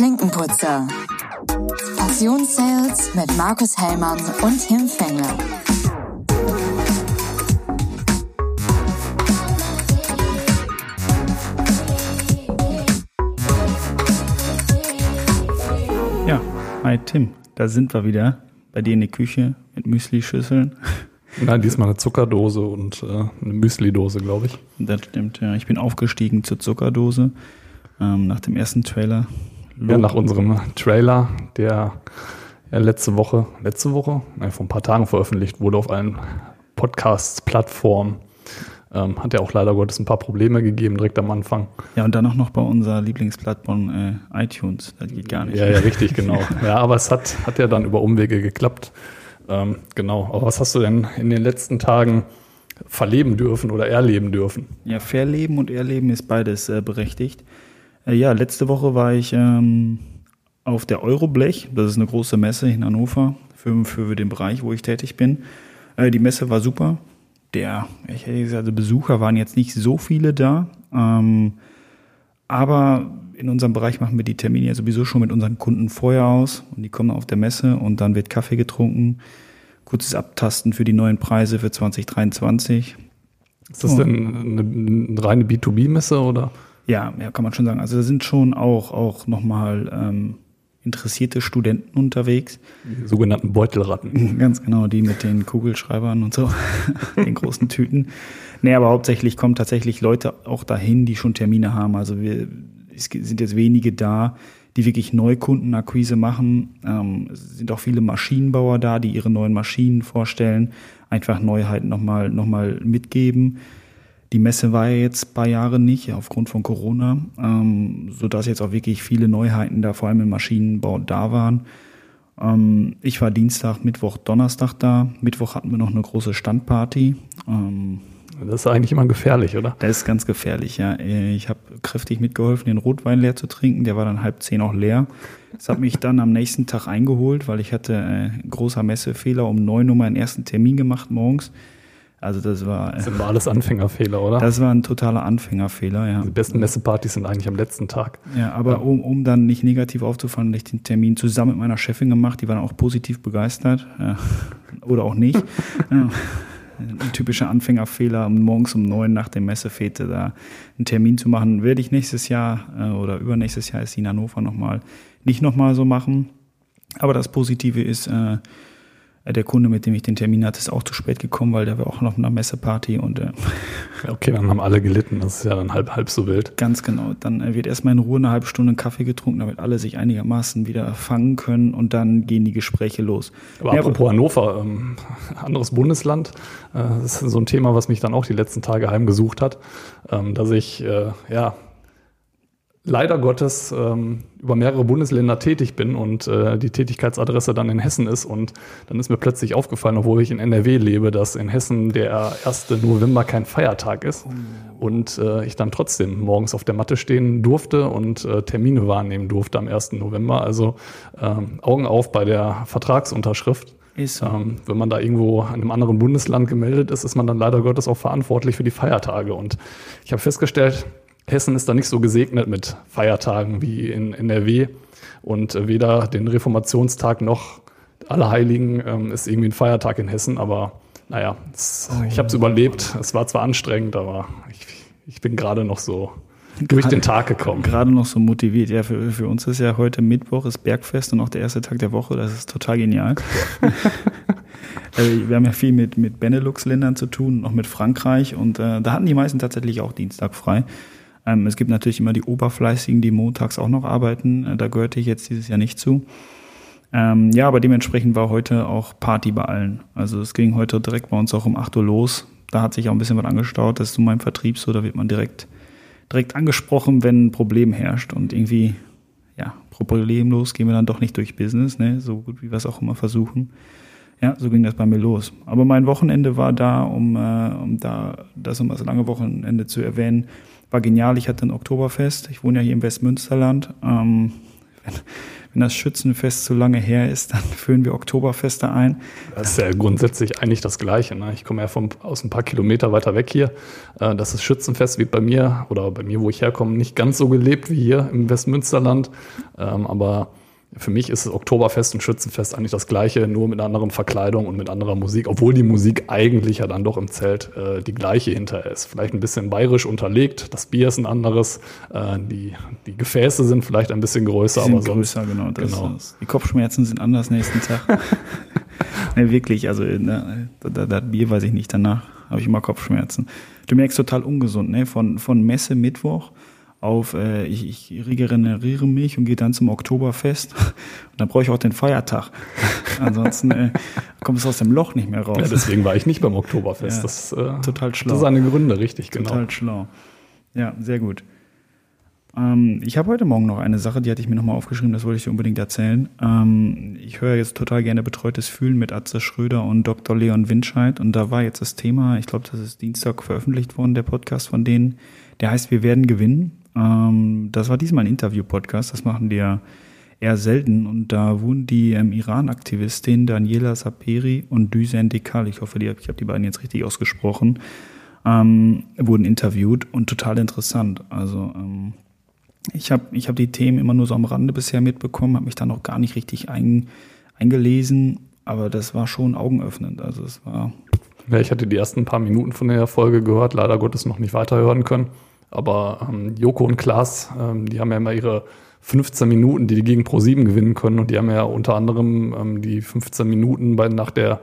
Klinkenputzer. Passionssales mit Markus Hellmann und Tim Fengler. Ja, hi Tim, da sind wir wieder bei dir in der Küche mit Müsli-Schüsseln. Nein, diesmal eine Zuckerdose und äh, eine Müsli-Dose, glaube ich. Das stimmt, ja. Ich bin aufgestiegen zur Zuckerdose ähm, nach dem ersten Trailer. Ja, nach unserem Trailer, der ja letzte Woche, letzte Woche, nein, vor ein paar Tagen veröffentlicht wurde auf allen Podcast-Plattformen. Ähm, hat ja auch leider Gottes ein paar Probleme gegeben direkt am Anfang. Ja, und dann auch noch bei unserer Lieblingsplattform äh, iTunes. Das geht gar nicht. Ja, ja, richtig, genau. ja, aber es hat, hat ja dann über Umwege geklappt. Ähm, genau. Aber was hast du denn in den letzten Tagen verleben dürfen oder erleben dürfen? Ja, verleben und erleben ist beides äh, berechtigt. Äh, ja, letzte Woche war ich ähm, auf der Euroblech. Das ist eine große Messe in Hannover für, für den Bereich, wo ich tätig bin. Äh, die Messe war super. Der, ich hätte gesagt, also Besucher waren jetzt nicht so viele da. Ähm, aber in unserem Bereich machen wir die Termine ja sowieso schon mit unseren Kunden vorher aus und die kommen auf der Messe und dann wird Kaffee getrunken. Kurzes Abtasten für die neuen Preise für 2023. Ist das denn eine, eine reine B2B-Messe oder? Ja, ja, kann man schon sagen. Also da sind schon auch, auch nochmal ähm, interessierte Studenten unterwegs. Die sogenannten Beutelratten. Ganz genau, die mit den Kugelschreibern und so, den großen Tüten. Nee, aber hauptsächlich kommen tatsächlich Leute auch dahin, die schon Termine haben. Also wir, es sind jetzt wenige da, die wirklich Neukundenakquise machen. Ähm, es sind auch viele Maschinenbauer da, die ihre neuen Maschinen vorstellen, einfach Neuheiten nochmal noch mal mitgeben. Die Messe war ja jetzt ein paar Jahre nicht, aufgrund von Corona, ähm, sodass jetzt auch wirklich viele Neuheiten da, vor allem im Maschinenbau, da waren. Ähm, ich war Dienstag, Mittwoch, Donnerstag da. Mittwoch hatten wir noch eine große Standparty. Ähm, das ist eigentlich immer gefährlich, oder? Das ist ganz gefährlich, ja. Ich habe kräftig mitgeholfen, den Rotwein leer zu trinken. Der war dann halb zehn auch leer. Das hat mich dann am nächsten Tag eingeholt, weil ich hatte äh, großer Messefehler um neun Uhr meinen ersten Termin gemacht morgens. Also das war. Das sind alles Anfängerfehler, oder? Das war ein totaler Anfängerfehler, ja. Die besten Messepartys sind eigentlich am letzten Tag. Ja, aber ja. Um, um dann nicht negativ aufzufallen, habe ich den Termin zusammen mit meiner Chefin gemacht. Die war dann auch positiv begeistert. Ja. Oder auch nicht. ja ein typischer Anfängerfehler, morgens um neun nach der Messefete da einen Termin zu machen. Werde ich nächstes Jahr äh, oder übernächstes Jahr ist die in Hannover nochmal nicht nochmal so machen. Aber das Positive ist, äh, der Kunde, mit dem ich den Termin hatte, ist auch zu spät gekommen, weil der war auch noch in einer Messeparty und äh, okay, dann haben alle gelitten. Das ist ja dann halb halb so wild. Ganz genau. Dann äh, wird erstmal in Ruhe eine halbe Stunde Kaffee getrunken, damit alle sich einigermaßen wieder fangen können und dann gehen die Gespräche los. Aber ja, apropos aber, Hannover, ähm, anderes Bundesland, äh, das ist so ein Thema, was mich dann auch die letzten Tage heimgesucht hat, ähm, dass ich äh, ja leider Gottes ähm, über mehrere Bundesländer tätig bin und äh, die Tätigkeitsadresse dann in Hessen ist. Und dann ist mir plötzlich aufgefallen, obwohl ich in NRW lebe, dass in Hessen der 1. November kein Feiertag ist. Oh. Und äh, ich dann trotzdem morgens auf der Matte stehen durfte und äh, Termine wahrnehmen durfte am 1. November. Also ähm, Augen auf bei der Vertragsunterschrift. So. Ähm, wenn man da irgendwo in einem anderen Bundesland gemeldet ist, ist man dann leider Gottes auch verantwortlich für die Feiertage. Und ich habe festgestellt, Hessen ist da nicht so gesegnet mit Feiertagen wie in NRW. Und äh, weder den Reformationstag noch Allerheiligen ähm, ist irgendwie ein Feiertag in Hessen. Aber naja, es, oh. ich habe es überlebt. Es war zwar anstrengend, aber ich, ich bin gerade noch so durch den Tag gekommen. Gerade noch so motiviert. Ja, für, für uns ist ja heute Mittwoch, ist Bergfest und auch der erste Tag der Woche. Das ist total genial. Also, wir haben ja viel mit, mit Benelux-Ländern zu tun, noch mit Frankreich. Und äh, da hatten die meisten tatsächlich auch Dienstag frei. Ähm, es gibt natürlich immer die Oberfleißigen, die montags auch noch arbeiten. Äh, da gehörte ich jetzt dieses Jahr nicht zu. Ähm, ja, aber dementsprechend war heute auch Party bei allen. Also es ging heute direkt bei uns auch um 8 Uhr los. Da hat sich auch ein bisschen was angestaut. Das ist zu meinem Vertrieb so, da wird man direkt, direkt angesprochen, wenn ein Problem herrscht. Und irgendwie, ja, problemlos gehen wir dann doch nicht durch Business, ne? so gut wie wir es auch immer versuchen. Ja, so ging das bei mir los. Aber mein Wochenende war da, um, äh, um da das um das lange Wochenende zu erwähnen, war genial. Ich hatte ein Oktoberfest. Ich wohne ja hier im Westmünsterland. Ähm, wenn, wenn das Schützenfest zu lange her ist, dann führen wir Oktoberfeste ein. Das ist ja grundsätzlich eigentlich das Gleiche. Ne? Ich komme ja vom, aus ein paar Kilometer weiter weg hier. Äh, das ist Schützenfest wird bei mir oder bei mir, wo ich herkomme, nicht ganz so gelebt wie hier im Westmünsterland. Ähm, aber für mich ist Oktoberfest und Schützenfest eigentlich das gleiche, nur mit einer anderen Verkleidung und mit anderer Musik, obwohl die Musik eigentlich ja dann doch im Zelt äh, die gleiche hinter ist. Vielleicht ein bisschen bayerisch unterlegt, das Bier ist ein anderes, äh, die, die Gefäße sind vielleicht ein bisschen größer, aber sonst, größer, genau. Das genau. Ist, die Kopfschmerzen sind anders nächsten Tag. ne, wirklich, also ne, das, das Bier weiß ich nicht, danach habe ich immer Kopfschmerzen. Du merkst total ungesund, ne? Von, von Messe Mittwoch auf äh, ich, ich regeneriere mich und gehe dann zum Oktoberfest. Und dann brauche ich auch den Feiertag. Ansonsten äh, kommst du aus dem Loch nicht mehr raus. ja, deswegen war ich nicht beim Oktoberfest. Ja, das, äh, total schlau. Das seine Gründe, richtig, genau. Total schlau. Ja, sehr gut. Ähm, ich habe heute Morgen noch eine Sache, die hatte ich mir nochmal aufgeschrieben, das wollte ich dir unbedingt erzählen. Ähm, ich höre jetzt total gerne Betreutes Fühlen mit Atze Schröder und Dr. Leon Winscheid und da war jetzt das Thema, ich glaube, das ist Dienstag veröffentlicht worden, der Podcast von denen, der heißt Wir werden gewinnen. Ähm, das war diesmal ein Interview-Podcast, das machen die ja eher selten und da wurden die ähm, Iran-Aktivistin Daniela Saperi und Düsen Dekal, ich hoffe, ich habe die beiden jetzt richtig ausgesprochen, ähm, wurden interviewt und total interessant. Also ähm, ich habe ich hab die Themen immer nur so am Rande bisher mitbekommen, habe mich da noch gar nicht richtig ein, eingelesen, aber das war schon augenöffnend. Also es war Ja, ich hatte die ersten paar Minuten von der Folge gehört, leider Gottes noch nicht weiterhören können. Aber ähm, Joko und Klaas, ähm, die haben ja immer ihre 15 Minuten, die die gegen Pro7 gewinnen können. Und die haben ja unter anderem ähm, die 15 Minuten bei, nach, der,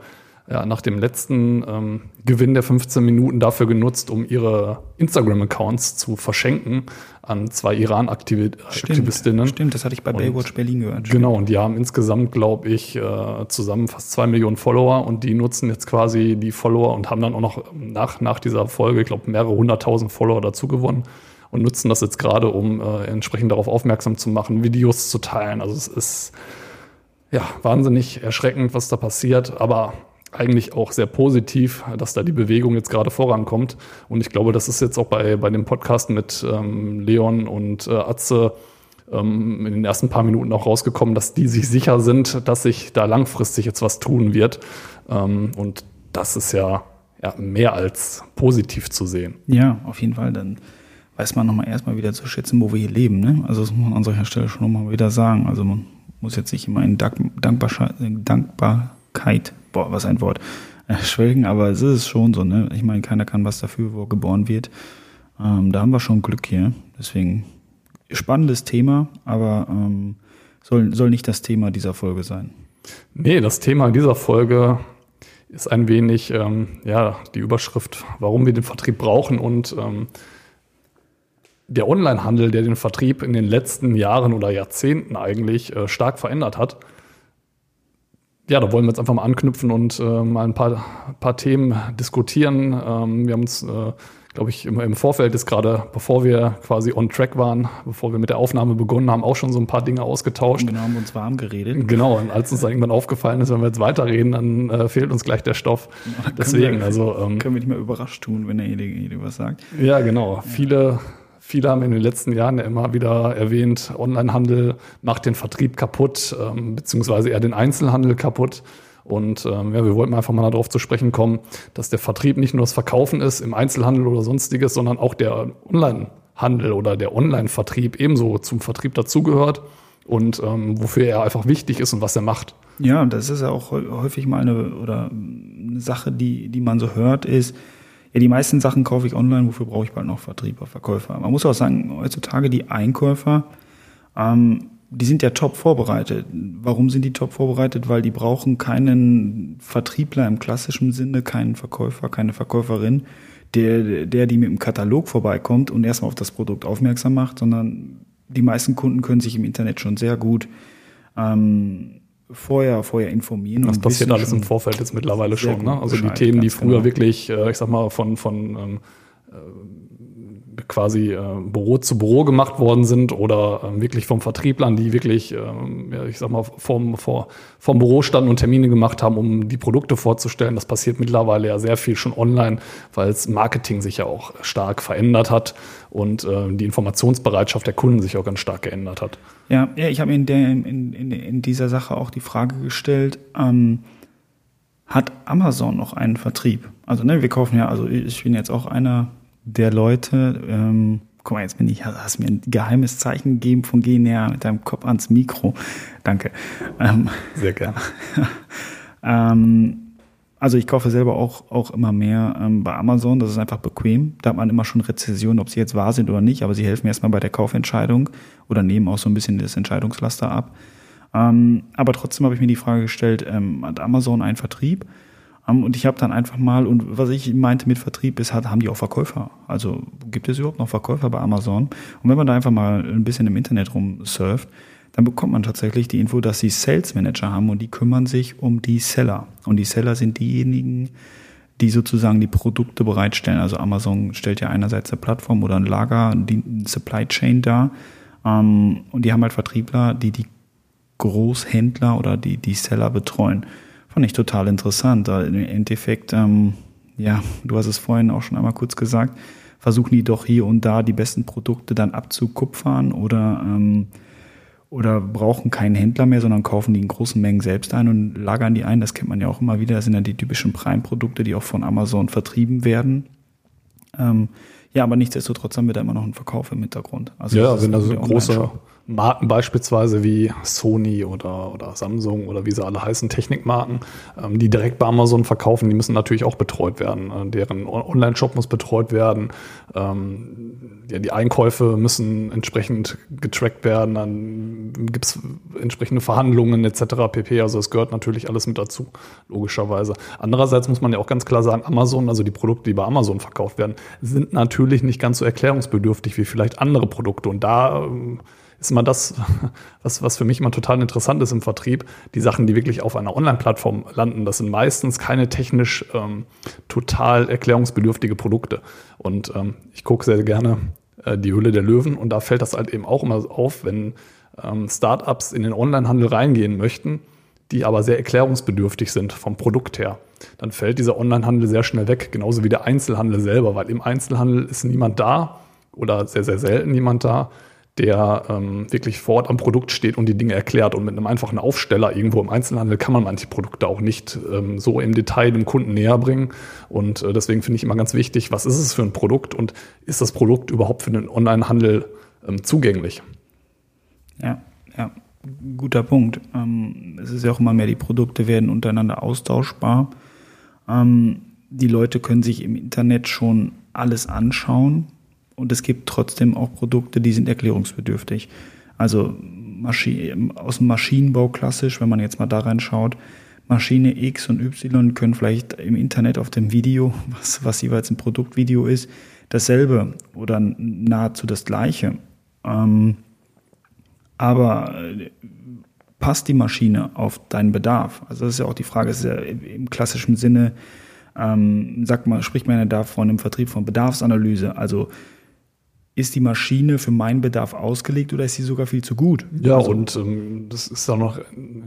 ja, nach dem letzten ähm, Gewinn der 15 Minuten dafür genutzt, um ihre Instagram-Accounts zu verschenken an zwei Iran-Aktivistinnen. Stimmt, das hatte ich bei Und- Baywatch Berlin gehört. Genau, und die haben insgesamt, glaube ich, äh, zusammen fast zwei Millionen Follower und die nutzen jetzt quasi die Follower und haben dann auch noch nach, nach dieser Folge, ich glaube, mehrere hunderttausend Follower dazu gewonnen und nutzen das jetzt gerade, um äh, entsprechend darauf aufmerksam zu machen, Videos zu teilen. Also es ist ja wahnsinnig erschreckend, was da passiert, aber eigentlich auch sehr positiv, dass da die Bewegung jetzt gerade vorankommt. Und ich glaube, das ist jetzt auch bei, bei dem Podcast mit ähm, Leon und äh, Atze ähm, in den ersten paar Minuten auch rausgekommen, dass die sich sicher sind, dass sich da langfristig jetzt was tun wird. Ähm, und das ist ja, ja mehr als positiv zu sehen. Ja, auf jeden Fall. Dann weiß man nochmal erstmal wieder zu schätzen, wo wir hier leben. Ne? Also das muss man an solcher Stelle schon nochmal wieder sagen. Also man muss jetzt nicht immer in Dank Dankbarkeit, boah, was ein Wort, äh, schwelgen, aber es ist schon so. Ne? Ich meine, keiner kann was dafür, wo er geboren wird. Ähm, da haben wir schon Glück hier. Deswegen spannendes Thema, aber ähm, soll, soll nicht das Thema dieser Folge sein. Nee, das Thema dieser Folge ist ein wenig ähm, ja, die Überschrift, warum wir den Vertrieb brauchen und ähm, der Onlinehandel, der den Vertrieb in den letzten Jahren oder Jahrzehnten eigentlich äh, stark verändert hat. Ja, da wollen wir jetzt einfach mal anknüpfen und äh, mal ein paar, paar Themen diskutieren. Ähm, wir haben uns, äh, glaube ich, im, im Vorfeld ist gerade, bevor wir quasi on track waren, bevor wir mit der Aufnahme begonnen haben, auch schon so ein paar Dinge ausgetauscht. Genau, haben wir uns warm geredet. Genau, und als uns dann irgendwann aufgefallen ist, wenn wir jetzt weiterreden, dann äh, fehlt uns gleich der Stoff. Deswegen, wir, also ähm, Können wir nicht mehr überrascht tun, wenn derjenige was sagt. ja, genau. Viele, viele haben in den letzten Jahren ja immer wieder erwähnt, Onlinehandel macht den Vertrieb kaputt, ähm, beziehungsweise eher den Einzelhandel kaputt. Und ähm, ja, wir wollten einfach mal darauf zu sprechen kommen, dass der Vertrieb nicht nur das Verkaufen ist im Einzelhandel oder sonstiges, sondern auch der Onlinehandel oder der Online-Vertrieb ebenso zum Vertrieb dazugehört und ähm, wofür er einfach wichtig ist und was er macht. Ja, das ist ja auch häu- häufig mal eine oder eine Sache, die, die man so hört, ist, ja, die meisten Sachen kaufe ich online, wofür brauche ich bald noch Vertrieb oder Verkäufer? Man muss auch sagen, heutzutage die Einkäufer, ähm, die sind ja top vorbereitet. Warum sind die top vorbereitet? Weil die brauchen keinen Vertriebler im klassischen Sinne, keinen Verkäufer, keine Verkäuferin, der, der die mit dem Katalog vorbeikommt und erstmal auf das Produkt aufmerksam macht, sondern die meisten Kunden können sich im Internet schon sehr gut ähm, vorher, vorher informieren. Das passiert alles im Vorfeld jetzt mittlerweile schon. Ne? Also die Themen, die früher genau. wirklich, äh, ich sag mal, von, von ähm, äh, quasi äh, Büro zu Büro gemacht worden sind oder ähm, wirklich vom Vertrieblern, die wirklich, ähm, ja, ich sag mal, vom, vor, vom Büro standen und Termine gemacht haben, um die Produkte vorzustellen. Das passiert mittlerweile ja sehr viel schon online, weil das Marketing sich ja auch stark verändert hat und äh, die Informationsbereitschaft der Kunden sich auch ganz stark geändert hat. Ja, ja ich habe in, in, in, in dieser Sache auch die Frage gestellt, ähm, hat Amazon noch einen Vertrieb? Also, ne, wir kaufen ja, also ich bin jetzt auch einer der Leute, ähm, guck mal, jetzt bin ich, hast mir ein geheimes Zeichen gegeben von geh näher mit deinem Kopf ans Mikro. Danke. Ähm, Sehr gerne. ähm, also ich kaufe selber auch, auch immer mehr ähm, bei Amazon, das ist einfach bequem. Da hat man immer schon Rezessionen, ob sie jetzt wahr sind oder nicht, aber sie helfen erstmal bei der Kaufentscheidung oder nehmen auch so ein bisschen das Entscheidungslaster ab. Ähm, aber trotzdem habe ich mir die Frage gestellt, ähm, hat Amazon einen Vertrieb? Ähm, und ich habe dann einfach mal, und was ich meinte mit Vertrieb ist, hat, haben die auch Verkäufer? Also gibt es überhaupt noch Verkäufer bei Amazon? Und wenn man da einfach mal ein bisschen im Internet rumsurft, dann bekommt man tatsächlich die Info, dass sie Sales Manager haben und die kümmern sich um die Seller. Und die Seller sind diejenigen, die sozusagen die Produkte bereitstellen. Also Amazon stellt ja einerseits eine Plattform oder ein Lager, die Supply Chain dar. Ähm, und die haben halt Vertriebler, die die Großhändler oder die, die Seller betreuen. Fand ich total interessant. Im Endeffekt, ähm, ja, du hast es vorhin auch schon einmal kurz gesagt, versuchen die doch hier und da die besten Produkte dann abzukupfern oder, ähm, oder brauchen keinen Händler mehr, sondern kaufen die in großen Mengen selbst ein und lagern die ein. Das kennt man ja auch immer wieder. Das sind ja die typischen Prime-Produkte, die auch von Amazon vertrieben werden. Ähm, ja, aber nichtsdestotrotz haben wir da immer noch einen Verkauf im Hintergrund. Also ja, wenn da so große Marken beispielsweise wie Sony oder, oder Samsung oder wie sie alle heißen, Technikmarken, ähm, die direkt bei Amazon verkaufen, die müssen natürlich auch betreut werden. Äh, deren Online-Shop muss betreut werden. Ähm, ja, die Einkäufe müssen entsprechend getrackt werden. Dann gibt es entsprechende Verhandlungen etc. pp. Also es gehört natürlich alles mit dazu, logischerweise. Andererseits muss man ja auch ganz klar sagen, Amazon, also die Produkte, die bei Amazon verkauft werden, sind natürlich nicht ganz so erklärungsbedürftig wie vielleicht andere Produkte. Und da ähm, ist immer das, was, was für mich immer total interessant ist im Vertrieb. Die Sachen, die wirklich auf einer Online-Plattform landen, das sind meistens keine technisch ähm, total erklärungsbedürftige Produkte. Und ähm, ich gucke sehr gerne äh, die Hülle der Löwen und da fällt das halt eben auch immer auf, wenn ähm, Startups in den Online-Handel reingehen möchten, die aber sehr erklärungsbedürftig sind vom Produkt her, dann fällt dieser Online-Handel sehr schnell weg, genauso wie der Einzelhandel selber, weil im Einzelhandel ist niemand da oder sehr, sehr selten niemand da, der ähm, wirklich vor Ort am Produkt steht und die Dinge erklärt. Und mit einem einfachen Aufsteller irgendwo im Einzelhandel kann man manche Produkte auch nicht ähm, so im Detail dem Kunden näher bringen. Und äh, deswegen finde ich immer ganz wichtig, was ist es für ein Produkt und ist das Produkt überhaupt für den Onlinehandel ähm, zugänglich? Ja, ja, guter Punkt. Ähm, es ist ja auch immer mehr, die Produkte werden untereinander austauschbar. Ähm, die Leute können sich im Internet schon alles anschauen und es gibt trotzdem auch Produkte, die sind erklärungsbedürftig. Also aus dem Maschinenbau klassisch, wenn man jetzt mal da reinschaut, Maschine X und Y können vielleicht im Internet auf dem Video, was, was jeweils ein Produktvideo ist, dasselbe oder nahezu das gleiche. Ähm, aber äh, passt die Maschine auf deinen Bedarf? Also das ist ja auch die Frage, ist ja im klassischen Sinne, ähm, sagt man, spricht man ja da von einem Vertrieb von Bedarfsanalyse. Also ist die Maschine für meinen Bedarf ausgelegt oder ist sie sogar viel zu gut? Ja, also, und ähm, das ist dann noch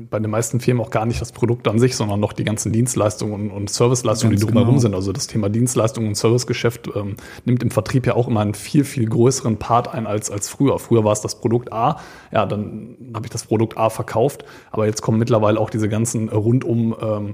bei den meisten Firmen auch gar nicht das Produkt an sich, sondern noch die ganzen Dienstleistungen und Serviceleistungen, die drumherum genau. sind. Also das Thema Dienstleistungen und Servicegeschäft ähm, nimmt im Vertrieb ja auch immer einen viel, viel größeren Part ein als, als früher. Früher war es das Produkt A, ja, dann habe ich das Produkt A verkauft, aber jetzt kommen mittlerweile auch diese ganzen rundum ähm, äh,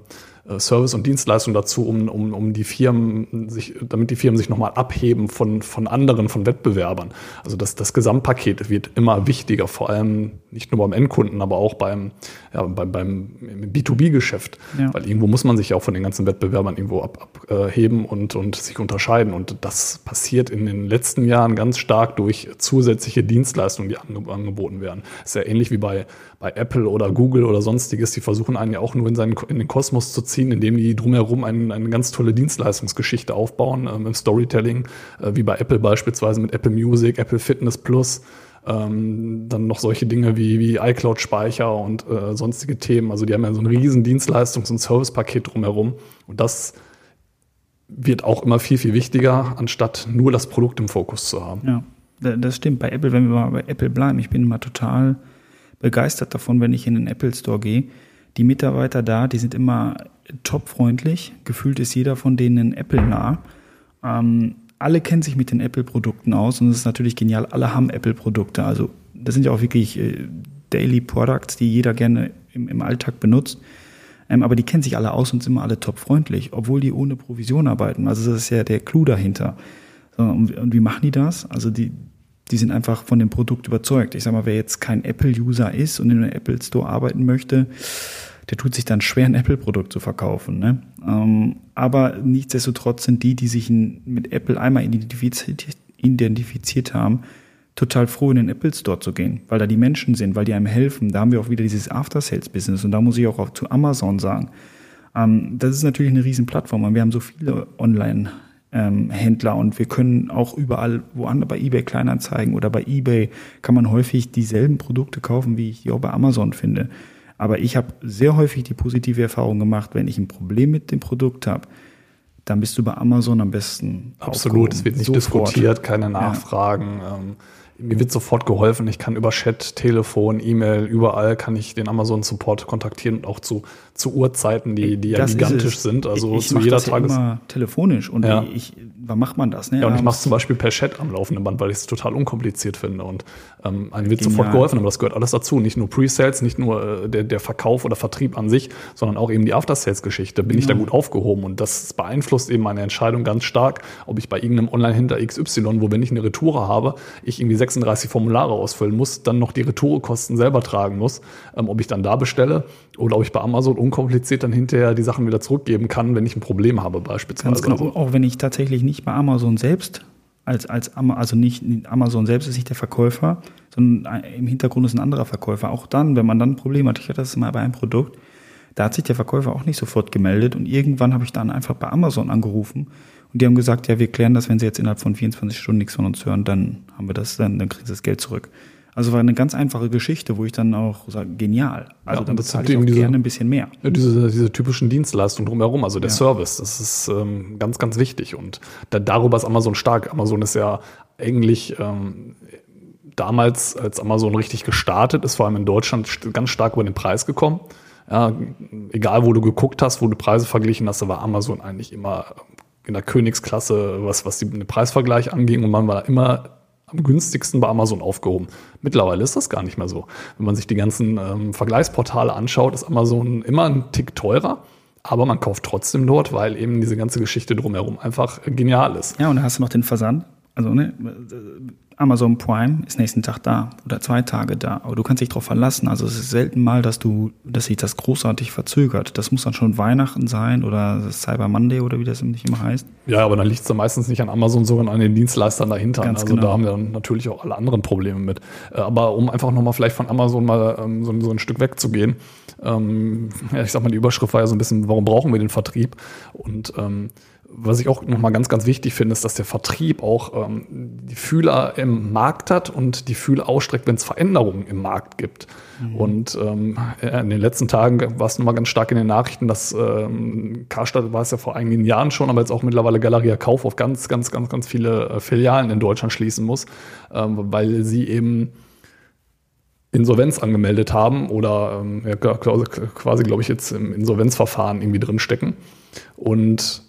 Service und Dienstleistung dazu, um, um, um die Firmen sich, damit die Firmen sich nochmal abheben von, von anderen, von Wettbewerbern. Also das, das Gesamtpaket wird immer wichtiger, vor allem nicht nur beim Endkunden, aber auch beim, ja, beim, beim B2B-Geschäft. Ja. Weil irgendwo muss man sich ja auch von den ganzen Wettbewerbern irgendwo abheben ab, und, und sich unterscheiden. Und das passiert in den letzten Jahren ganz stark durch zusätzliche Dienstleistungen, die angeboten werden. Das ist ja ähnlich wie bei, bei Apple oder Google oder sonstiges. Die versuchen einen ja auch nur in, seinen, in den Kosmos zu ziehen indem die drumherum ein, eine ganz tolle Dienstleistungsgeschichte aufbauen, ähm, im Storytelling, äh, wie bei Apple beispielsweise mit Apple Music, Apple Fitness Plus. Ähm, dann noch solche Dinge wie, wie iCloud-Speicher und äh, sonstige Themen. Also die haben ja so ein riesen Dienstleistungs- und Servicepaket drumherum. Und das wird auch immer viel, viel wichtiger, anstatt nur das Produkt im Fokus zu haben. Ja, das stimmt. Bei Apple, wenn wir mal bei Apple bleiben, ich bin immer total begeistert davon, wenn ich in den Apple Store gehe. Die Mitarbeiter da, die sind immer topfreundlich. Gefühlt ist jeder von denen Apple nah. Ähm, alle kennen sich mit den Apple-Produkten aus und es ist natürlich genial. Alle haben Apple-Produkte. Also das sind ja auch wirklich äh, Daily Products, die jeder gerne im, im Alltag benutzt. Ähm, aber die kennen sich alle aus und sind immer alle topfreundlich, obwohl die ohne Provision arbeiten. Also das ist ja der Clou dahinter. So, und, und wie machen die das? Also die, die sind einfach von dem Produkt überzeugt. Ich sag mal, wer jetzt kein Apple-User ist und in einem Apple Store arbeiten möchte, der tut sich dann schwer, ein Apple-Produkt zu verkaufen. Ne? Ähm, aber nichtsdestotrotz sind die, die sich mit Apple einmal identifiziert, identifiziert haben, total froh, in den Apple Store zu gehen, weil da die Menschen sind, weil die einem helfen. Da haben wir auch wieder dieses After-Sales-Business und da muss ich auch zu Amazon sagen. Ähm, das ist natürlich eine riesen Plattform und wir haben so viele Online- Händler und wir können auch überall woanders bei eBay Kleinanzeigen oder bei eBay kann man häufig dieselben Produkte kaufen, wie ich die auch bei Amazon finde. Aber ich habe sehr häufig die positive Erfahrung gemacht, wenn ich ein Problem mit dem Produkt habe, dann bist du bei Amazon am besten. Absolut, es wird nicht Sofort. diskutiert, keine Nachfragen. Ja. Ähm, mir wird sofort geholfen. Ich kann über Chat, Telefon, E-Mail, überall kann ich den Amazon Support kontaktieren und auch zu, zu Uhrzeiten, die, die ja gigantisch sind. Also ich, ich zu jeder Tages. Ja immer telefonisch und ja. ich, wann macht man das? Ne? Ja, und ich mache es zum Beispiel per Chat am laufenden Band, weil ich es total unkompliziert finde. Und ähm, einem wird Genial. sofort geholfen, aber das gehört alles dazu. Nicht nur Pre-Sales, nicht nur äh, der, der Verkauf oder Vertrieb an sich, sondern auch eben die After-Sales-Geschichte. Bin genau. ich da gut aufgehoben? Und das beeinflusst eben meine Entscheidung ganz stark, ob ich bei irgendeinem Online-Hinter XY, wo wenn ich eine Retoure habe, ich irgendwie 36 Formulare ausfüllen muss, dann noch die Retourekosten selber tragen muss, ähm, ob ich dann da bestelle oder ob ich bei Amazon unkompliziert dann hinterher die Sachen wieder zurückgeben kann, wenn ich ein Problem habe beispielsweise. Ganz genau, auch wenn ich tatsächlich nicht bei Amazon selbst als, als also nicht Amazon selbst ist nicht der Verkäufer, sondern im Hintergrund ist ein anderer Verkäufer. Auch dann, wenn man dann ein Problem hat, ich hatte das mal bei einem Produkt, da hat sich der Verkäufer auch nicht sofort gemeldet und irgendwann habe ich dann einfach bei Amazon angerufen und die haben gesagt, ja, wir klären das, wenn sie jetzt innerhalb von 24 Stunden nichts von uns hören, dann haben wir das, dann, dann kriegen sie das Geld zurück. Also war eine ganz einfache Geschichte, wo ich dann auch sage, genial. Also ja, dann bezahle ich auch diese, gerne ein bisschen mehr. Ja, diese, diese typischen Dienstleistungen drumherum, also der ja. Service, das ist ähm, ganz, ganz wichtig. Und da, darüber ist Amazon stark. Amazon ist ja eigentlich ähm, damals, als Amazon richtig gestartet ist, vor allem in Deutschland, ganz stark über den Preis gekommen. Ja, egal, wo du geguckt hast, wo du Preise verglichen hast, da war Amazon eigentlich immer in der Königsklasse, was, was den Preisvergleich anging. Und man war immer am günstigsten bei Amazon aufgehoben. Mittlerweile ist das gar nicht mehr so. Wenn man sich die ganzen ähm, Vergleichsportale anschaut, ist Amazon immer ein Tick teurer. Aber man kauft trotzdem dort, weil eben diese ganze Geschichte drumherum einfach genial ist. Ja, und da hast du noch den Versand. Also ne, Amazon Prime ist nächsten Tag da oder zwei Tage da, aber du kannst dich darauf verlassen. Also es ist selten mal, dass du, dass sich das großartig verzögert. Das muss dann schon Weihnachten sein oder Cyber Monday oder wie das nicht immer heißt. Ja, aber dann liegt es dann meistens nicht an Amazon, sondern an den Dienstleistern dahinter. Ganz also genau. da haben wir dann natürlich auch alle anderen Probleme mit. Äh, aber um einfach nochmal vielleicht von Amazon mal ähm, so, so, ein Stück wegzugehen, ähm, ja, ich sag mal, die Überschrift war ja so ein bisschen, warum brauchen wir den Vertrieb? Und ähm, was ich auch nochmal ganz, ganz wichtig finde, ist, dass der Vertrieb auch ähm, die Fühler im Markt hat und die Fühler ausstreckt, wenn es Veränderungen im Markt gibt. Mhm. Und ähm, in den letzten Tagen war es nochmal ganz stark in den Nachrichten, dass ähm, Karstadt war es ja vor einigen Jahren schon, aber jetzt auch mittlerweile Galeria Kauf auf ganz, ganz, ganz, ganz viele äh, Filialen in Deutschland schließen muss, ähm, weil sie eben Insolvenz angemeldet haben oder ähm, ja, quasi, glaube ich, jetzt im Insolvenzverfahren irgendwie drinstecken. Und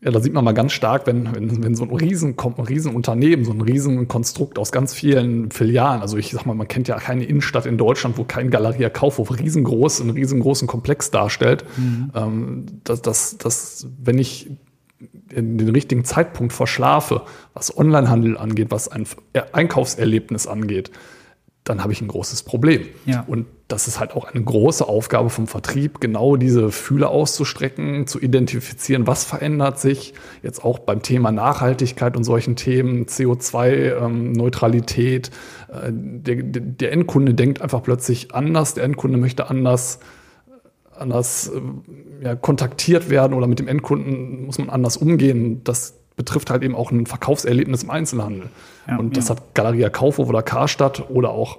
ja, da sieht man mal ganz stark, wenn, wenn, wenn so ein riesen, ein Riesenunternehmen, so ein Riesenkonstrukt aus ganz vielen Filialen, also ich sag mal, man kennt ja keine Innenstadt in Deutschland, wo kein Galeria Kaufhof riesengroß, einen riesengroßen Komplex darstellt, mhm. ähm, dass, dass, dass, wenn ich den richtigen Zeitpunkt verschlafe, was Onlinehandel angeht, was ein Einkaufserlebnis angeht, dann habe ich ein großes Problem. Ja. Und das ist halt auch eine große Aufgabe vom Vertrieb, genau diese Fühle auszustrecken, zu identifizieren, was verändert sich. Jetzt auch beim Thema Nachhaltigkeit und solchen Themen, CO2-Neutralität. Ähm, äh, der, der, Endkunde denkt einfach plötzlich anders, der Endkunde möchte anders, anders äh, ja, kontaktiert werden oder mit dem Endkunden muss man anders umgehen. Das betrifft halt eben auch ein Verkaufserlebnis im Einzelhandel. Ja, und das ja. hat Galeria Kaufhof oder Karstadt oder auch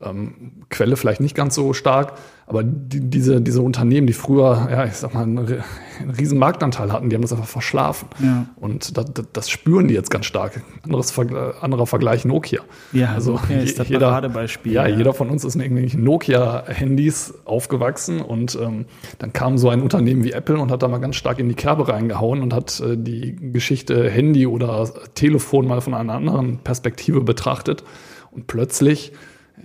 ähm, Quelle vielleicht nicht ganz so stark, aber die, diese, diese Unternehmen, die früher, ja, ich sag mal, einen, einen riesen Marktanteil hatten, die haben das einfach verschlafen. Ja. Und das, das, das spüren die jetzt ganz stark. Anderes, Vergleich- anderer Vergleich Nokia. Ja, also Nokia ist das jeder, Paradebeispiel, Ja, ja. jeder von uns ist mit irgendwelchen Nokia-Handys aufgewachsen und ähm, dann kam so ein Unternehmen wie Apple und hat da mal ganz stark in die Kerbe reingehauen und hat äh, die Geschichte Handy oder Telefon mal von einer anderen Perspektive betrachtet und plötzlich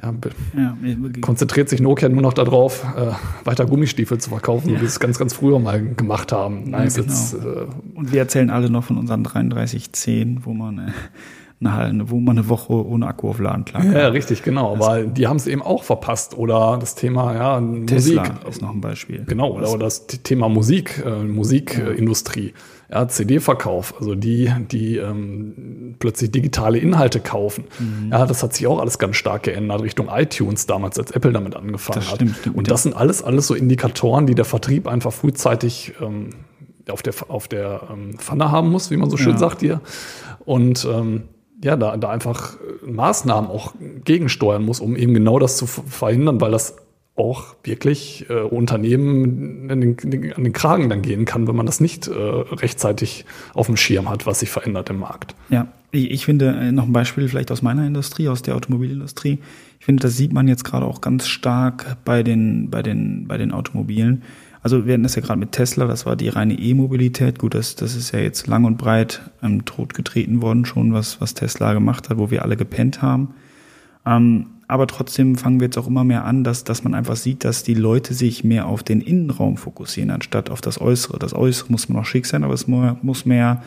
ja, Ja, konzentriert sich Nokia nur noch darauf, äh, weiter Gummistiefel zu verkaufen, so wie sie es ganz, ganz früher mal gemacht haben. Nein, genau. jetzt, äh, Und wir erzählen alle noch von unseren 3310, wo man, äh, eine, wo man eine Woche ohne Akku aufladen klar ja, richtig, genau. Aber die haben es eben auch verpasst. Oder das Thema, ja, Tesla Musik. ist noch ein Beispiel. Genau, oder, oder das Thema Musik, äh, Musikindustrie, ja, CD-Verkauf, also die, die ähm, plötzlich digitale Inhalte kaufen. Mhm. Ja, das hat sich auch alles ganz stark geändert Richtung iTunes damals, als Apple damit angefangen Das hat. stimmt, stimmt. Und das sind alles, alles so Indikatoren, die der Vertrieb einfach frühzeitig ähm, auf der, auf der ähm, Pfanne haben muss, wie man so schön Ja. sagt hier. Und ähm, ja, da, da einfach Maßnahmen auch gegensteuern muss, um eben genau das zu ver- verhindern, weil das auch wirklich äh, Unternehmen an den, an den Kragen dann gehen kann, wenn man das nicht äh, rechtzeitig auf dem Schirm hat, was sich verändert im Markt. Ja, ich, finde äh, noch ein Beispiel vielleicht aus meiner Industrie, aus der Automobilindustrie. Ich finde, das sieht man jetzt gerade auch ganz stark bei den, bei den, bei den Automobilen. Also wir hatten das ja gerade mit Tesla, das war die reine E-Mobilität. Gut, das, das ist ja jetzt lang und breit ähm, totgetreten worden schon, was, was Tesla gemacht hat, wo wir alle gepennt haben. Ähm, aber trotzdem fangen wir jetzt auch immer mehr an, dass, dass man einfach sieht, dass die Leute sich mehr auf den Innenraum fokussieren, anstatt auf das Äußere. Das Äußere muss noch schick sein, aber es mu- muss mehr,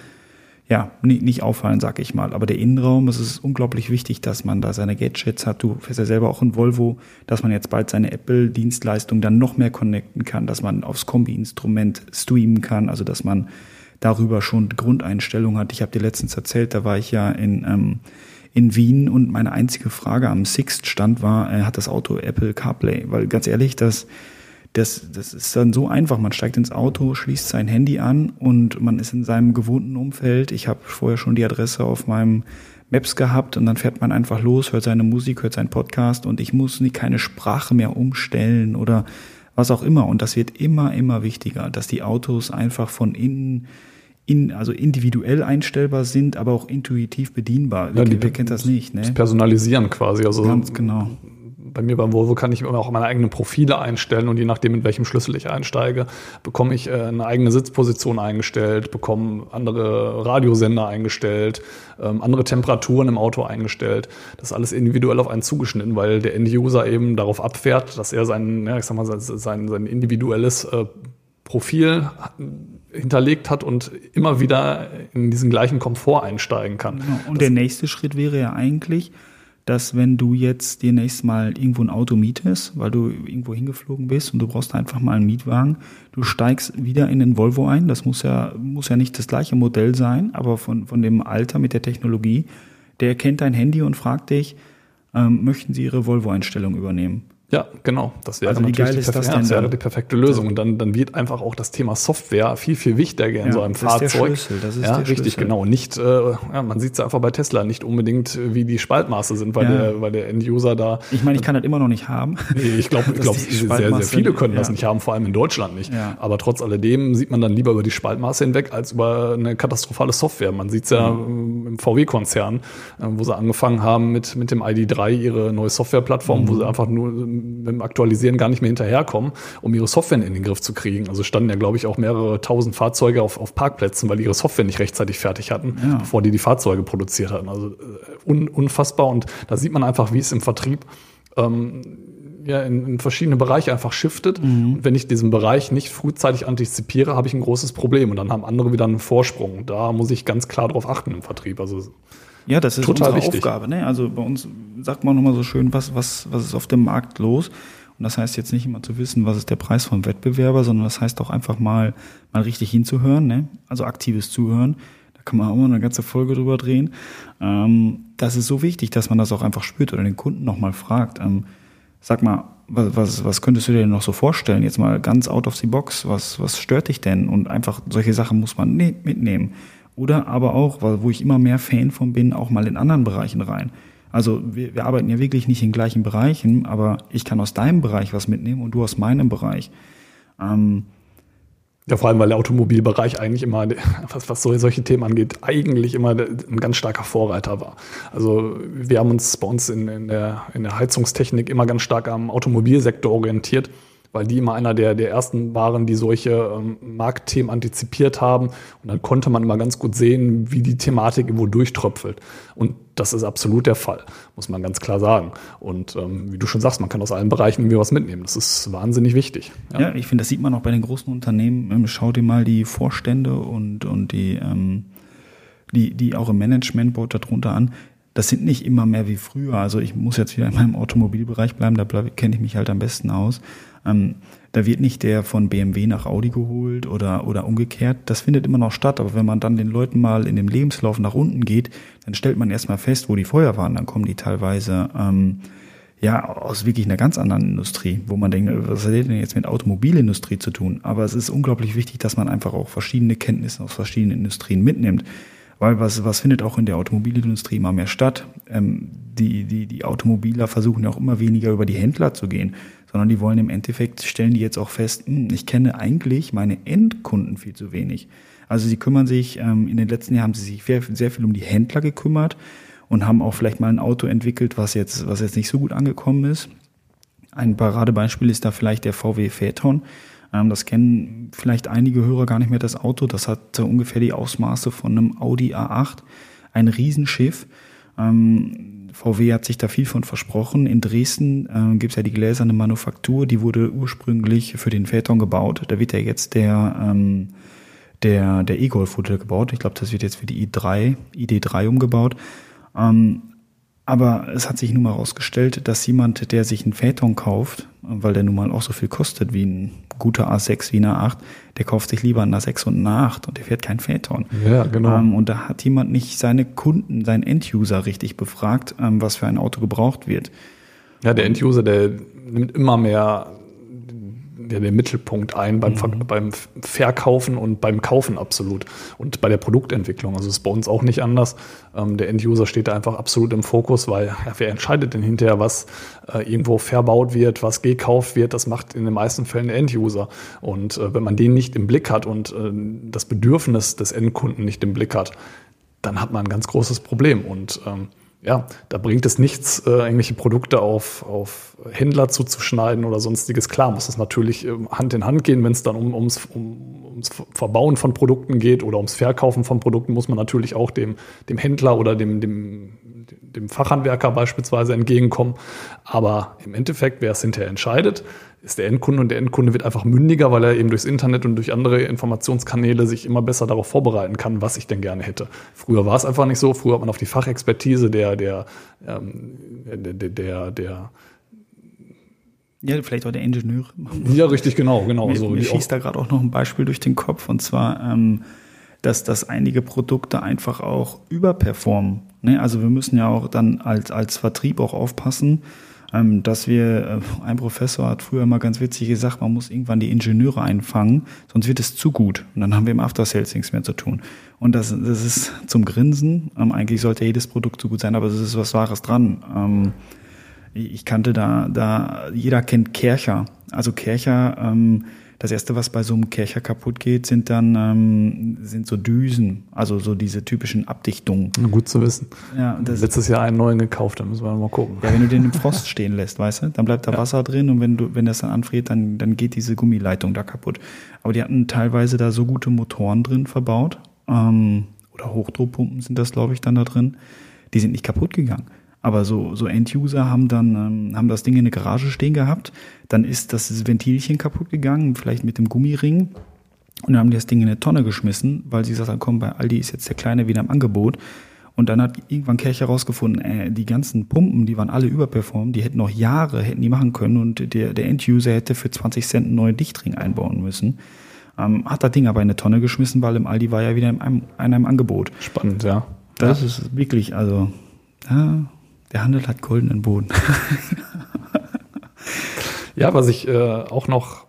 ja, nicht, nicht auffallen, sag ich mal. Aber der Innenraum, es ist unglaublich wichtig, dass man da seine Gadgets hat. Du fährst ja selber auch ein Volvo, dass man jetzt bald seine Apple-Dienstleistung dann noch mehr connecten kann, dass man aufs Kombi-Instrument streamen kann, also dass man darüber schon Grundeinstellungen hat. Ich habe dir letztens erzählt, da war ich ja in, ähm, in Wien und meine einzige Frage am Sixt-Stand war, äh, hat das Auto Apple CarPlay? Weil ganz ehrlich, das, das, das ist dann so einfach. Man steigt ins Auto, schließt sein Handy an und man ist in seinem gewohnten Umfeld. Ich habe vorher schon die Adresse auf meinem Maps gehabt und dann fährt man einfach los, hört seine Musik, hört seinen Podcast und ich muss nie keine Sprache mehr umstellen oder was auch immer. Und das wird immer, immer wichtiger, dass die Autos einfach von innen in, also individuell einstellbar sind, aber auch intuitiv bedienbar. Ja, die- wer kennt das nicht, Das ne? Personalisieren quasi. Also Ganz genau. bei mir beim Volvo kann ich immer auch meine eigenen Profile einstellen und je nachdem, in welchem Schlüssel ich einsteige, bekomme ich äh, eine eigene Sitzposition eingestellt, bekomme andere Radiosender eingestellt, ähm, andere Temperaturen im Auto eingestellt. Das ist alles individuell auf einen zugeschnitten, weil der End-User eben darauf abfährt, dass er sein, ja, ich sag mal, sein, sein, sein individuelles äh, Profil hinterlegt hat und immer wieder in diesen gleichen Komfort einsteigen kann. Genau. Und der nächste Schritt wäre ja eigentlich, dass wenn du jetzt dir nächstes Mal irgendwo ein Auto mietest, weil du irgendwo hingeflogen bist und du brauchst einfach mal einen Mietwagen, du steigst wieder in den Volvo ein. Das muss ja, muss ja nicht das gleiche Modell sein, aber von, von dem Alter mit der Technologie. Der erkennt dein Handy und fragt dich, ähm, möchten Sie Ihre Volvo-Einstellung übernehmen? Ja, genau. Das wäre Also natürlich die, ist das wäre die perfekte Lösung. Und dann, dann wird einfach auch das Thema Software viel, viel wichtiger in Ja, so einem das ist der Fahrzeug. Schlüssel, das ist ja, der richtig, Schlüssel. genau. Nicht, äh, ja, man sieht es einfach bei Tesla nicht unbedingt, äh, wie die Spaltmaße sind, weil, Ja. der, weil der End-User da. Ich meine, ich kann das immer noch nicht haben. Nee, ich glaube, ich glaub, sehr, sehr viele können das nicht haben, vor allem in Deutschland nicht. Aber trotz alledem sieht man dann lieber über die Spaltmaße hinweg als über eine katastrophale Software. Man sieht es ja Mhm. im VW-Konzern, äh, wo sie angefangen haben mit, mit dem ID3 ihre neue Softwareplattform, Mhm. wo sie einfach nur mit dem Aktualisieren gar nicht mehr hinterherkommen, um ihre Software in den Griff zu kriegen. Also standen ja, glaube ich, auch mehrere tausend Fahrzeuge auf, auf Parkplätzen, weil ihre Software nicht rechtzeitig fertig hatten, Ja. bevor die die Fahrzeuge produziert hatten. Also äh, un, unfassbar. Und da sieht man einfach, wie es im Vertrieb ähm, ja, in, in verschiedene Bereiche einfach shiftet. Mhm. Und wenn ich diesen Bereich nicht frühzeitig antizipiere, habe ich ein großes Problem. Und dann haben andere wieder einen Vorsprung. Da muss ich ganz klar drauf achten im Vertrieb. Also Ja, das ist Total unsere wichtig. Aufgabe. Ne? Also bei uns sagt man nochmal so schön, was, was, was ist auf dem Markt los? Und das heißt jetzt nicht immer zu wissen, was ist der Preis vom Wettbewerber, sondern das heißt auch einfach mal, mal richtig hinzuhören, ne? also aktives Zuhören. Da kann man auch mal eine ganze Folge drüber drehen. Ähm, das ist so wichtig, dass man das auch einfach spürt oder den Kunden nochmal fragt. Ähm, sag mal, was, was, was könntest du dir denn noch so vorstellen? Jetzt mal ganz out of the box. Was, was stört dich denn? Und einfach solche Sachen muss man ne mitnehmen. Oder aber auch, wo ich immer mehr Fan von bin, auch mal in anderen Bereichen rein. Also wir, wir arbeiten ja wirklich nicht in gleichen Bereichen, aber ich kann aus deinem Bereich was mitnehmen und du aus meinem Bereich. Ähm, ja, vor allem, weil der Automobilbereich eigentlich immer, was, was solche Themen angeht, eigentlich immer ein ganz starker Vorreiter war. Also wir haben uns bei uns in, in, der, in der Heizungstechnik immer ganz stark am Automobilsektor orientiert weil die immer einer der, der ersten waren, die solche ähm, Marktthemen antizipiert haben. Und dann konnte man immer ganz gut sehen, wie die Thematik irgendwo durchtröpfelt. Und das ist absolut der Fall, muss man ganz klar sagen. Und ähm, wie du schon sagst, man kann aus allen Bereichen irgendwie was mitnehmen. Das ist wahnsinnig wichtig. Ja, ja ich finde, das sieht man auch bei den großen Unternehmen. Ähm, schau dir mal die Vorstände und, und die, ähm, die, die auch im Management-Board darunter an das sind nicht immer mehr wie früher. Also ich muss jetzt wieder in meinem Automobilbereich bleiben, da kenne ich mich halt am besten aus. Ähm, da wird nicht der von BMW nach Audi geholt oder, oder umgekehrt. Das findet immer noch statt. Aber wenn man dann den Leuten mal in dem Lebenslauf nach unten geht, dann stellt man erstmal fest, wo die vorher waren. Dann kommen die teilweise ähm, ja aus wirklich einer ganz anderen Industrie, wo man denkt, was hat denn jetzt mit Automobilindustrie zu tun? Aber es ist unglaublich wichtig, dass man einfach auch verschiedene Kenntnisse aus verschiedenen Industrien mitnimmt. Weil was, was findet auch in der Automobilindustrie immer mehr statt? Ähm, die, die, die Automobiler versuchen ja auch immer weniger über die Händler zu gehen, sondern die wollen im Endeffekt, stellen die jetzt auch fest, hm, ich kenne eigentlich meine Endkunden viel zu wenig. Also sie kümmern sich, ähm, in den letzten Jahren haben sie sich sehr, sehr viel um die Händler gekümmert und haben auch vielleicht mal ein Auto entwickelt, was jetzt, was jetzt nicht so gut angekommen ist. Ein Paradebeispiel ist da vielleicht der VW Phaeton. Ähm, das kennen vielleicht einige Hörer gar nicht mehr, das Auto. Das hat ungefähr die Ausmaße von einem Audi A8. Ein Riesenschiff. Ähm, VW hat sich da viel von versprochen. In Dresden äh, gibt es ja die gläserne Manufaktur, die wurde ursprünglich für den Phaeton gebaut. Da wird ja jetzt der, ähm, der, der E-Golf wurde gebaut. Ich glaube, das wird jetzt für die i3, ID3 umgebaut. Ähm, aber es hat sich nun mal herausgestellt, dass jemand, der sich einen Phaeton kauft, weil der nun mal auch so viel kostet wie ein guter A6, wie ein A8, der kauft sich lieber einen A6 und einen A8 und der fährt kein Phaeton. Ja, genau. Ähm, und da hat jemand nicht seine Kunden, seinen Enduser richtig befragt, ähm, was für ein Auto gebraucht wird. Ja, der Enduser, der nimmt immer mehr der den Mittelpunkt ein beim, mhm. beim Verkaufen und beim Kaufen absolut und bei der Produktentwicklung. Also ist bei uns auch nicht anders. Ähm, der Enduser steht da einfach absolut im Fokus, weil ja, wer entscheidet denn hinterher, was äh, irgendwo verbaut wird, was gekauft wird, das macht in den meisten Fällen der Enduser. Und äh, wenn man den nicht im Blick hat und äh, das Bedürfnis des Endkunden nicht im Blick hat, dann hat man ein ganz großes Problem. Und ähm, ja, da bringt es nichts, äh, irgendwelche Produkte auf, auf Händler zuzuschneiden oder sonstiges. Klar muss es natürlich äh, Hand in Hand gehen, wenn es dann um, ums, um, ums Verbauen von Produkten geht oder ums Verkaufen von Produkten, muss man natürlich auch dem, dem Händler oder dem, dem, dem Fachhandwerker beispielsweise entgegenkommen. Aber im Endeffekt, wer es hinterher entscheidet, ist der Endkunde und der Endkunde wird einfach mündiger, weil er eben durchs Internet und durch andere Informationskanäle sich immer besser darauf vorbereiten kann, was ich denn gerne hätte. Früher war es einfach nicht so. Früher hat man auf die Fachexpertise der, der, ähm, der, der, der, der ja, vielleicht auch der Ingenieur. Ja, richtig, genau, genau. Mir, so, mir schießt da gerade auch noch ein Beispiel durch den Kopf und zwar, ähm, dass, dass einige Produkte einfach auch überperformen. Ne? Also wir müssen ja auch dann als, als Vertrieb auch aufpassen, ähm, dass wir, äh, ein Professor hat früher mal ganz witzig gesagt, man muss irgendwann die Ingenieure einfangen, sonst wird es zu gut. Und dann haben wir im After Sales nichts mehr zu tun. Und das, das ist zum Grinsen. Ähm, eigentlich sollte jedes Produkt so gut sein, aber es ist was Wahres dran. Ähm, ich kannte da, da, jeder kennt Kercher. Also Kercher, ähm, das erste, was bei so einem Kercher kaputt geht, sind dann ähm, sind so Düsen, also so diese typischen Abdichtungen. Gut zu wissen. Ja, das Letztes Jahr einen neuen gekauft, da müssen wir mal gucken. Ja, wenn du den im Frost stehen lässt, weißt du, dann bleibt da ja. Wasser drin und wenn du wenn das dann anfriert, dann dann geht diese Gummileitung da kaputt. Aber die hatten teilweise da so gute Motoren drin verbaut ähm, oder Hochdruckpumpen sind das, glaube ich, dann da drin. Die sind nicht kaputt gegangen. Aber so, so End-User haben dann, ähm, haben das Ding in der Garage stehen gehabt. Dann ist das Ventilchen kaputt gegangen, vielleicht mit dem Gummiring. Und dann haben die das Ding in eine Tonne geschmissen, weil sie gesagt haben, komm, bei Aldi ist jetzt der Kleine wieder im Angebot. Und dann hat irgendwann Kirch herausgefunden, äh, die ganzen Pumpen, die waren alle überperformt, die hätten noch Jahre, hätten die machen können und der, der End-User hätte für 20 Cent einen neuen Dichtring einbauen müssen. Ähm, hat das Ding aber in eine Tonne geschmissen, weil im Aldi war ja wieder in einem, in einem Angebot. Spannend, ja. Das ja. ist wirklich, also, ja, der Handel hat goldenen Boden. ja, was ich äh, auch noch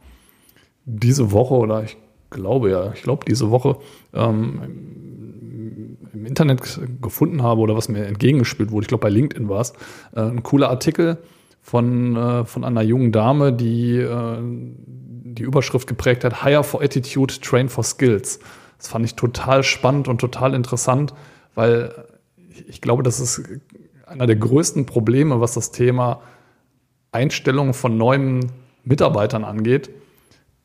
diese Woche oder ich glaube ja, ich glaube diese Woche ähm, im Internet gefunden habe oder was mir entgegengespielt wurde, ich glaube bei LinkedIn war es, äh, ein cooler Artikel von, äh, von einer jungen Dame, die äh, die Überschrift geprägt hat, Hire for Attitude, Train for Skills. Das fand ich total spannend und total interessant, weil ich glaube, das ist einer der größten Probleme, was das Thema Einstellung von neuen Mitarbeitern angeht,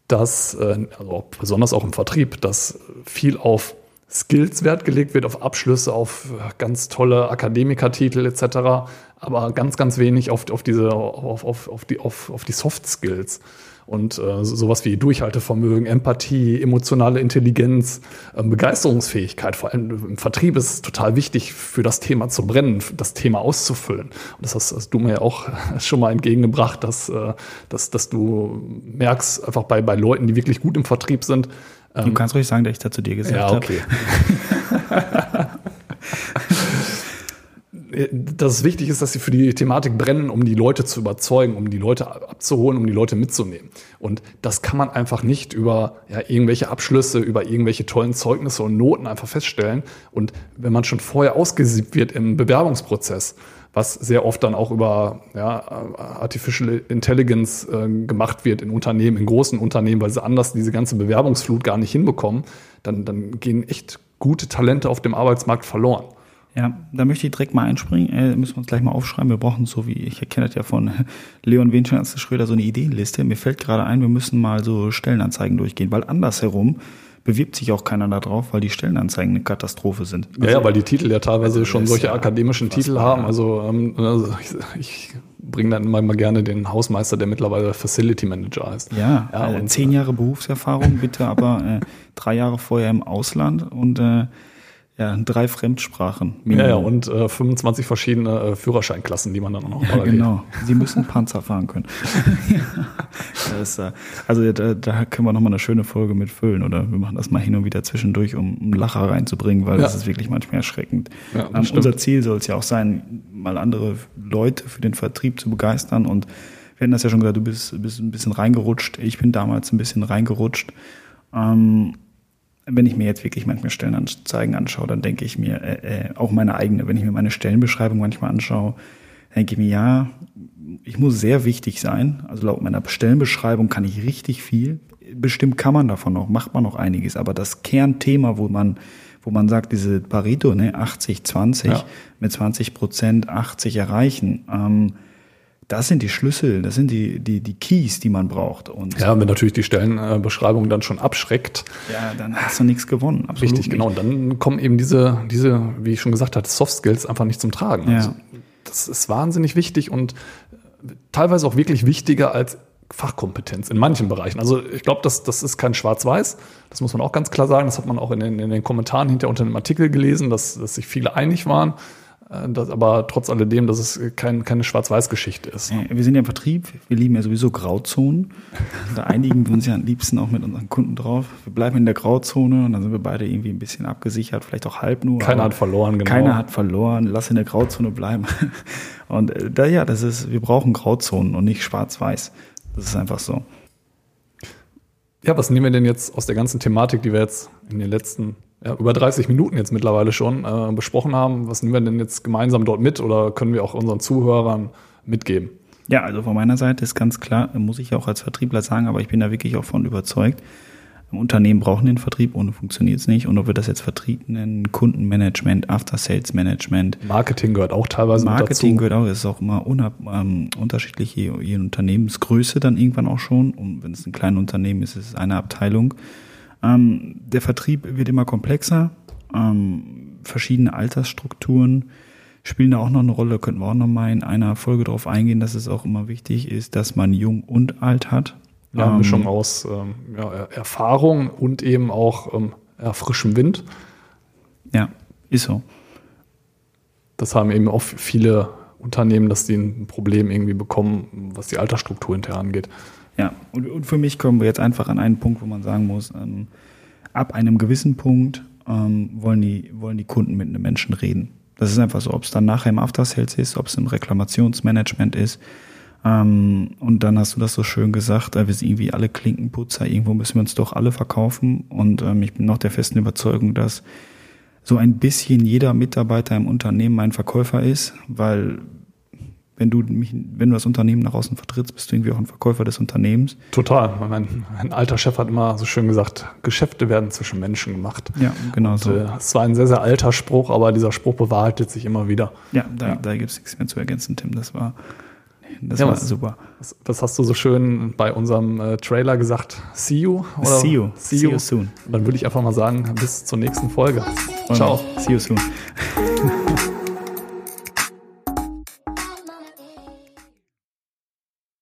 dass, äh, also besonders auch im Vertrieb, dass viel auf Skills Wert gelegt wird, auf Abschlüsse, auf ganz tolle Akademikertitel etc., aber ganz, ganz wenig auf, auf diese, auf, auf, auf, die, auf, auf die Soft Skills. Und äh, sowas wie Durchhaltevermögen, Empathie, emotionale Intelligenz, äh, Begeisterungsfähigkeit, vor allem im Vertrieb ist es total wichtig, für das Thema zu brennen, das Thema auszufüllen. Und das hast, hast du mir ja auch schon mal entgegengebracht, dass, äh, dass, dass du merkst, einfach bei, bei Leuten, die wirklich gut im Vertrieb sind. Ähm, du kannst ruhig sagen, dass ich da zu dir gesagt habe. Ja, okay. dass es wichtig ist, dass sie für die Thematik brennen, um die Leute zu überzeugen, um die Leute abzuholen, um die Leute mitzunehmen. Und das kann man einfach nicht über ja, irgendwelche Abschlüsse, über irgendwelche tollen Zeugnisse und Noten einfach feststellen. Und wenn man schon vorher ausgesiebt wird im Bewerbungsprozess, was sehr oft dann auch über ja, Artificial Intelligence äh, gemacht wird in Unternehmen, in großen Unternehmen, weil sie anders diese ganze Bewerbungsflut gar nicht hinbekommen, dann, dann gehen echt gute Talente auf dem Arbeitsmarkt verloren. Ja, da möchte ich direkt mal einspringen. Äh, müssen wir uns gleich mal aufschreiben. Wir brauchen so wie, ich erkenne das ja von Leon Winchester Schröder, so eine Ideenliste. Mir fällt gerade ein, wir müssen mal so Stellenanzeigen durchgehen, weil andersherum bewirbt sich auch keiner da drauf, weil die Stellenanzeigen eine Katastrophe sind. Also, ja, ja, weil die Titel ja teilweise also schon solche ja akademischen Titel haben. Also, ähm, also ich, ich bringe dann mal, mal gerne den Hausmeister, der mittlerweile Facility Manager heißt. Ja, ja äh, zehn Jahre Berufserfahrung, bitte aber äh, drei Jahre vorher im Ausland und äh, ja, drei Fremdsprachen. Minimum. Ja, ja, und äh, 25 verschiedene äh, Führerscheinklassen, die man dann auch noch ja, Genau, Sie müssen Panzer fahren können. das, äh, also da, da können wir nochmal eine schöne Folge mit füllen oder wir machen das mal hin und wieder zwischendurch, um einen Lacher reinzubringen, weil ja. das ist wirklich manchmal erschreckend. Ja, ähm, unser Ziel soll es ja auch sein, mal andere Leute für den Vertrieb zu begeistern und wir hatten das ja schon gesagt, du bist, bist ein bisschen reingerutscht. Ich bin damals ein bisschen reingerutscht. Ähm, wenn ich mir jetzt wirklich manchmal Stellenanzeigen anschaue, dann denke ich mir, äh, äh, auch meine eigene, wenn ich mir meine Stellenbeschreibung manchmal anschaue, denke ich mir, ja, ich muss sehr wichtig sein. Also laut meiner Stellenbeschreibung kann ich richtig viel. Bestimmt kann man davon noch, macht man noch einiges. Aber das Kernthema, wo man, wo man sagt, diese Pareto, ne, 80, 20, ja. mit 20 Prozent 80 erreichen, ähm, das sind die Schlüssel, das sind die, die, die Keys, die man braucht. Und ja, wenn natürlich die Stellenbeschreibung dann schon abschreckt. Ja, dann hast du nichts gewonnen. Absolut richtig, nicht. genau. Und dann kommen eben diese, diese, wie ich schon gesagt hatte, Soft Skills einfach nicht zum Tragen. Ja. Also, das ist wahnsinnig wichtig und teilweise auch wirklich wichtiger als Fachkompetenz in manchen Bereichen. Also ich glaube, das, das ist kein Schwarz-Weiß. Das muss man auch ganz klar sagen. Das hat man auch in den, in den Kommentaren hinter unter dem Artikel gelesen, dass, dass sich viele einig waren. Äh, das, aber trotz alledem, dass es kein, keine Schwarz-Weiß-Geschichte ist. Wir sind ja im Vertrieb, wir lieben ja sowieso Grauzonen. Da einigen wir uns ja am liebsten auch mit unseren Kunden drauf. Wir bleiben in der Grauzone und dann sind wir beide irgendwie ein bisschen abgesichert, vielleicht auch halb nur. Keiner hat verloren, genau. Keiner hat verloren, lass in der Grauzone bleiben. Und äh, da ja, das ist, wir brauchen Grauzonen und nicht Schwarz-Weiß. Das ist einfach so. Ja, was nehmen wir denn jetzt aus der ganzen Thematik, die wir jetzt in den letzten ja, über 30 Minuten jetzt mittlerweile schon äh, besprochen haben. Was nehmen wir denn jetzt gemeinsam dort mit oder können wir auch unseren Zuhörern mitgeben? Ja, also von meiner Seite ist ganz klar, muss ich auch als Vertriebler sagen, aber ich bin da wirklich auch von überzeugt. Unternehmen brauchen den Vertrieb, ohne funktioniert es nicht. Und ob wir das jetzt Vertrieb nennen, Kundenmanagement, After-Sales-Management. Marketing gehört auch teilweise Marketing gehört auch, es ist auch immer unab, ähm, unterschiedlich, je, je Unternehmensgröße dann irgendwann auch schon. Und wenn es ein kleines Unternehmen ist, ist es eine Abteilung. Ähm, der Vertrieb wird immer komplexer. Ähm, verschiedene Altersstrukturen spielen da auch noch eine Rolle. Da könnten wir auch noch mal in einer Folge darauf eingehen, dass es auch immer wichtig ist, dass man jung und alt hat. Ja, ähm, Mischung aus ähm, ja, Erfahrung und eben auch ähm, ja, frischem Wind. Ja, ist so. Das haben eben auch viele Unternehmen, dass die ein Problem irgendwie bekommen, was die Altersstruktur hinterher angeht. Ja, und, und, für mich kommen wir jetzt einfach an einen Punkt, wo man sagen muss, ähm, ab einem gewissen Punkt ähm, wollen, die, wollen die Kunden mit einem Menschen reden. Das ist einfach so, ob es dann nachher im After Sales ist, ob es im Reklamationsmanagement ist. Ähm, und dann hast du das so schön gesagt, äh, wir sind irgendwie alle Klinkenputzer, irgendwo müssen wir uns doch alle verkaufen. Und ähm, ich bin noch der festen Überzeugung, dass so ein bisschen jeder Mitarbeiter im Unternehmen ein Verkäufer ist, weil wenn du mich, wenn du das Unternehmen nach außen vertrittst, bist du irgendwie auch ein Verkäufer des Unternehmens. Total. Mein, mein alter Chef hat immer so schön gesagt, Geschäfte werden zwischen Menschen gemacht. Ja, genau Und, so. äh, es war ein sehr, sehr alter Spruch, aber dieser Spruch bewahrheitet sich immer wieder. Ja, da, Ja. da gibt es nichts mehr zu ergänzen, Tim. Das war, das Ja, war was- super. Was, was hast du so schön bei unserem äh, Trailer gesagt? See you? See you. See you. soon. Dann würde ich einfach mal sagen, bis zur nächsten Folge. Ciao. See you soon.